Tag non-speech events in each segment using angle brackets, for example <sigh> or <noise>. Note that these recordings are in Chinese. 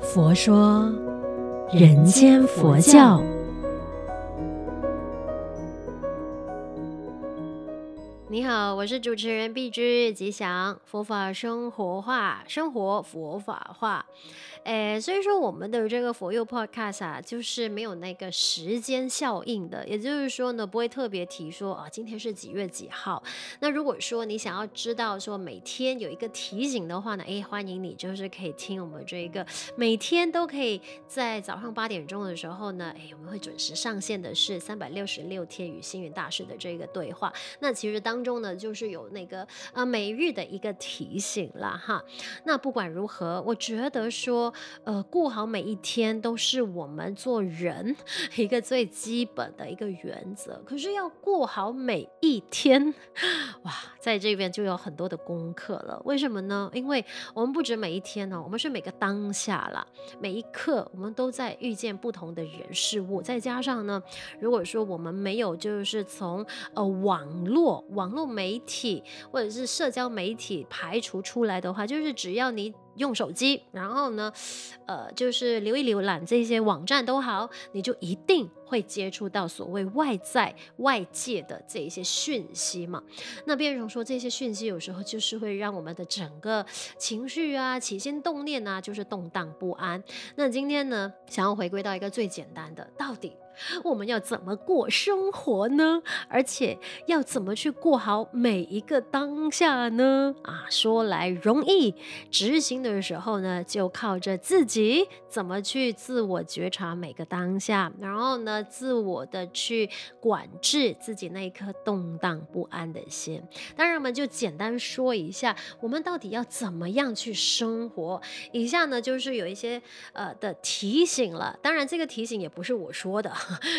佛说人间佛教。你好，我是主持人碧枝吉祥，佛法生活化，生活佛法化。诶，所以说我们的这个佛佑 Podcast 啊，就是没有那个时间效应的，也就是说呢，不会特别提说啊，今天是几月几号。那如果说你想要知道说每天有一个提醒的话呢，诶，欢迎你就是可以听我们这一个每天都可以在早上八点钟的时候呢，诶，我们会准时上线的是三百六十六天与星云大师的这个对话。那其实当中呢，就是有那个呃每日的一个提醒了哈。那不管如何，我觉得说呃过好每一天都是我们做人 <laughs> 一个最基本的一个原则。可是要过好每一天，<laughs> 哇，在这边就有很多的功课了。为什么呢？因为我们不止每一天呢，我们是每个当下啦，每一刻我们都在遇见不同的人事物。再加上呢，如果说我们没有就是从呃网络网络媒体或者是社交媒体排除出来的话，就是只要你用手机，然后呢，呃，就是浏一浏览这些网站都好，你就一定会接触到所谓外在外界的这一些讯息嘛。那变成说这些讯息有时候就是会让我们的整个情绪啊、起心动念啊，就是动荡不安。那今天呢，想要回归到一个最简单的，到底。我们要怎么过生活呢？而且要怎么去过好每一个当下呢？啊，说来容易，执行的时候呢，就靠着自己怎么去自我觉察每个当下，然后呢，自我的去管制自己那一颗动荡不安的心。当然，我们就简单说一下，我们到底要怎么样去生活。以下呢，就是有一些呃的提醒了。当然，这个提醒也不是我说的。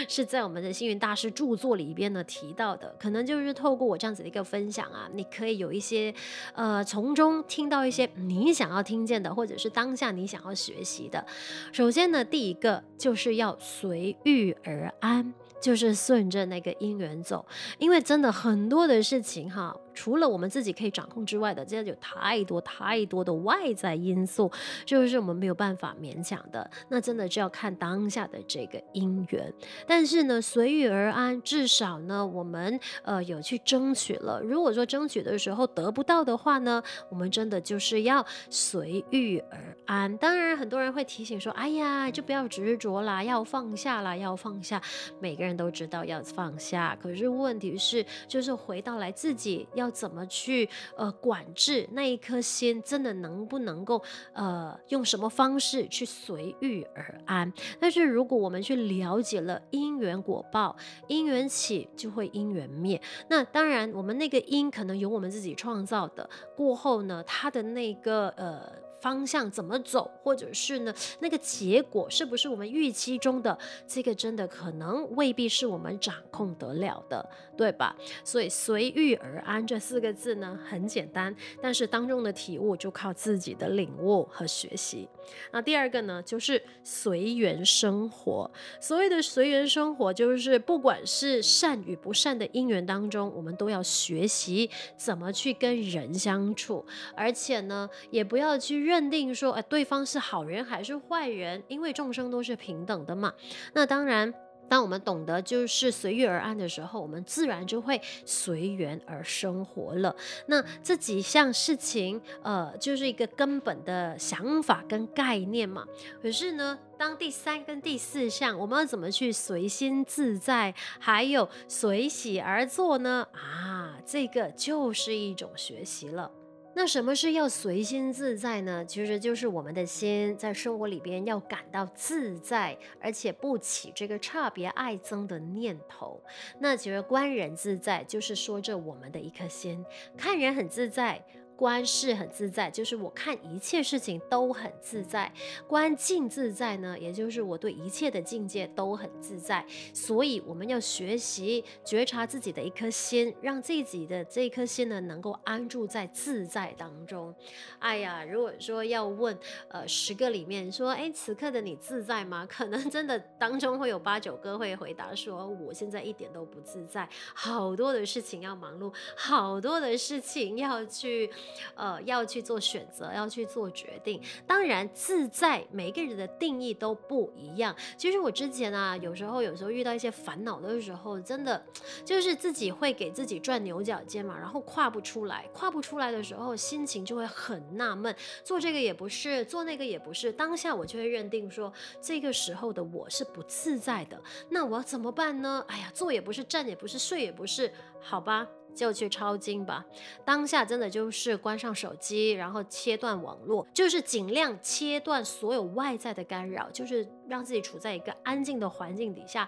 是在我们的星云大师著作里边呢提到的，可能就是透过我这样子的一个分享啊，你可以有一些呃从中听到一些你想要听见的，或者是当下你想要学习的。首先呢，第一个就是要随遇而安。就是顺着那个因缘走，因为真的很多的事情哈，除了我们自己可以掌控之外的，真的有太多太多的外在因素，就是我们没有办法勉强的。那真的就要看当下的这个因缘。但是呢，随遇而安，至少呢，我们呃有去争取了。如果说争取的时候得不到的话呢，我们真的就是要随遇而安。当然，很多人会提醒说：“哎呀，就不要执着啦，要放下啦，要放下。”每个人。都知道要放下，可是问题是，就是回到来自己要要怎么去呃管制那一颗心，真的能不能够呃用什么方式去随遇而安？但是如果我们去了解了因缘果报，因缘起就会因缘灭。那当然，我们那个因可能由我们自己创造的，过后呢，它的那个呃。方向怎么走，或者是呢，那个结果是不是我们预期中的？这个真的可能未必是我们掌控得了的，对吧？所以随遇而安这四个字呢，很简单，但是当中的体悟就靠自己的领悟和学习。那第二个呢，就是随缘生活。所谓的随缘生活，就是不管是善与不善的因缘当中，我们都要学习怎么去跟人相处，而且呢，也不要去认。认定说，哎，对方是好人还是坏人？因为众生都是平等的嘛。那当然，当我们懂得就是随遇而安的时候，我们自然就会随缘而生活了。那这几项事情，呃，就是一个根本的想法跟概念嘛。可是呢，当第三跟第四项，我们要怎么去随心自在，还有随喜而做呢？啊，这个就是一种学习了。那什么是要随心自在呢？其实就是我们的心在生活里边要感到自在，而且不起这个差别爱憎的念头。那其实观人自在，就是说着我们的一颗心，看人很自在。观事很自在，就是我看一切事情都很自在；观境自在呢，也就是我对一切的境界都很自在。所以我们要学习觉察自己的一颗心，让自己的这一颗心呢，能够安住在自在当中。哎呀，如果说要问，呃，十个里面说，哎，此刻的你自在吗？可能真的当中会有八九个会回答说，我现在一点都不自在，好多的事情要忙碌，好多的事情要去。呃，要去做选择，要去做决定。当然，自在每个人的定义都不一样。其实我之前啊，有时候有时候遇到一些烦恼的时候，真的就是自己会给自己转牛角尖嘛，然后跨不出来，跨不出来的时候，心情就会很纳闷，做这个也不是，做那个也不是。当下我就会认定说，这个时候的我是不自在的，那我要怎么办呢？哎呀，坐也不是，站也不是，睡也不是，好吧。就去抄经吧，当下真的就是关上手机，然后切断网络，就是尽量切断所有外在的干扰，就是让自己处在一个安静的环境底下，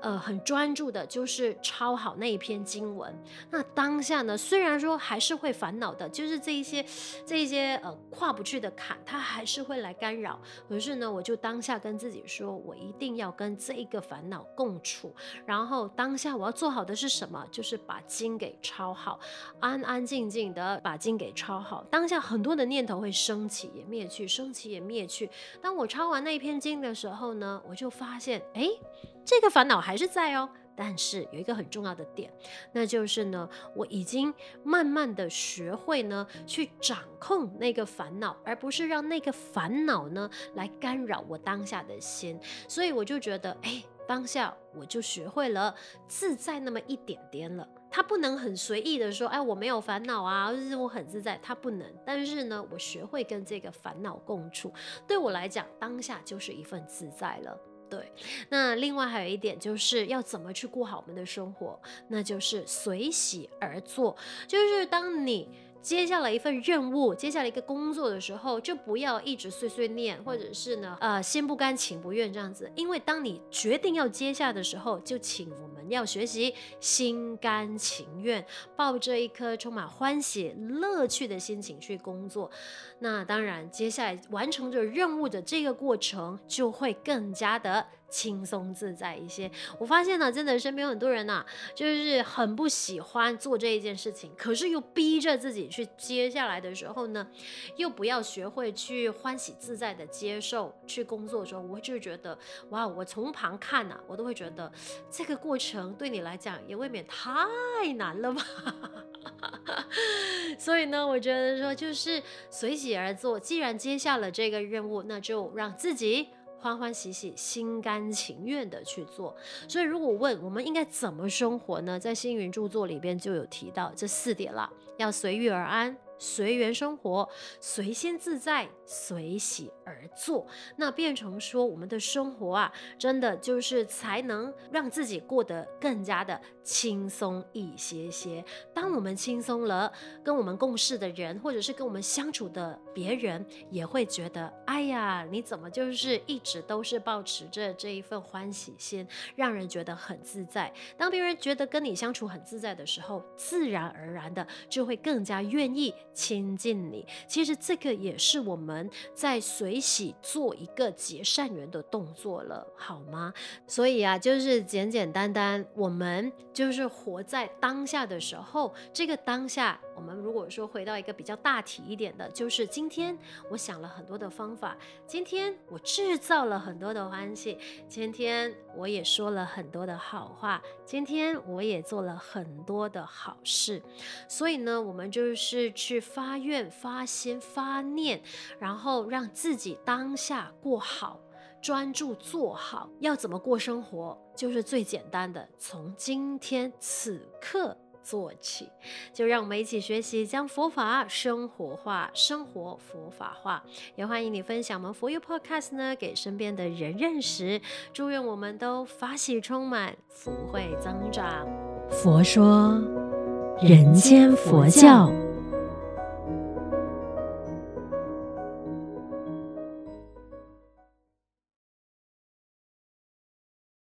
呃，很专注的，就是抄好那一篇经文。那当下呢，虽然说还是会烦恼的，就是这一些这一些呃跨不去的坎，它还是会来干扰。可是呢，我就当下跟自己说，我一定要跟这一个烦恼共处。然后当下我要做好的是什么？就是把经给。抄好，安安静静的把经给抄好。当下很多的念头会升起也灭去，升起也灭去。当我抄完那一篇经的时候呢，我就发现，哎，这个烦恼还是在哦。但是有一个很重要的点，那就是呢，我已经慢慢的学会呢，去掌控那个烦恼，而不是让那个烦恼呢来干扰我当下的心。所以我就觉得，哎，当下我就学会了自在那么一点点了。他不能很随意的说，哎，我没有烦恼啊，就是我很自在。他不能，但是呢，我学会跟这个烦恼共处，对我来讲，当下就是一份自在了。对，那另外还有一点，就是要怎么去过好我们的生活，那就是随喜而做，就是当你。接下来一份任务，接下来一个工作的时候，就不要一直碎碎念，或者是呢，呃，心不甘情不愿这样子。因为当你决定要接下的时候，就请我们要学习心甘情愿，抱着一颗充满欢喜、乐趣的心情去工作。那当然，接下来完成着任务的这个过程，就会更加的。轻松自在一些。我发现呢，真的身边有很多人呐、啊，就是很不喜欢做这一件事情，可是又逼着自己去接下来的时候呢，又不要学会去欢喜自在的接受去工作的时候，我就觉得哇，我从旁看呐、我都会觉得这个过程对你来讲也未免太难了吧。<laughs> 所以呢，我觉得说就是随喜而做，既然接下了这个任务，那就让自己。欢欢喜喜、心甘情愿的去做，所以如果问我们应该怎么生活呢？在星云著作里边就有提到这四点了，要随遇而安。随缘生活，随心自在，随喜而做，那变成说我们的生活啊，真的就是才能让自己过得更加的轻松一些些。当我们轻松了，跟我们共事的人，或者是跟我们相处的别人，也会觉得，哎呀，你怎么就是一直都是保持着这一份欢喜心，让人觉得很自在。当别人觉得跟你相处很自在的时候，自然而然的就会更加愿意。亲近你，其实这个也是我们在随喜做一个结善缘的动作了，好吗？所以啊，就是简简单单，我们就是活在当下的时候，这个当下，我们如果说回到一个比较大体一点的，就是今天我想了很多的方法，今天我制造了很多的欢喜，今天我也说了很多的好话，今天我也做了很多的好事，所以呢，我们就是去。发愿、发心、发念，然后让自己当下过好，专注做好。要怎么过生活，就是最简单的，从今天此刻做起。就让我们一起学习，将佛法生活化，生活佛法化。也欢迎你分享我们佛佑 Podcast 呢，给身边的人认识。祝愿我们都法喜充满，福慧增长。佛说，人间佛教。